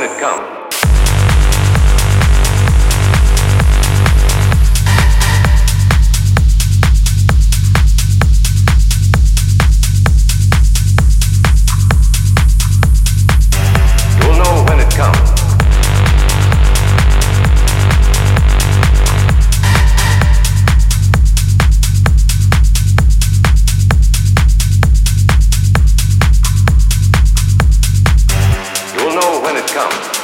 when it comes. when it comes.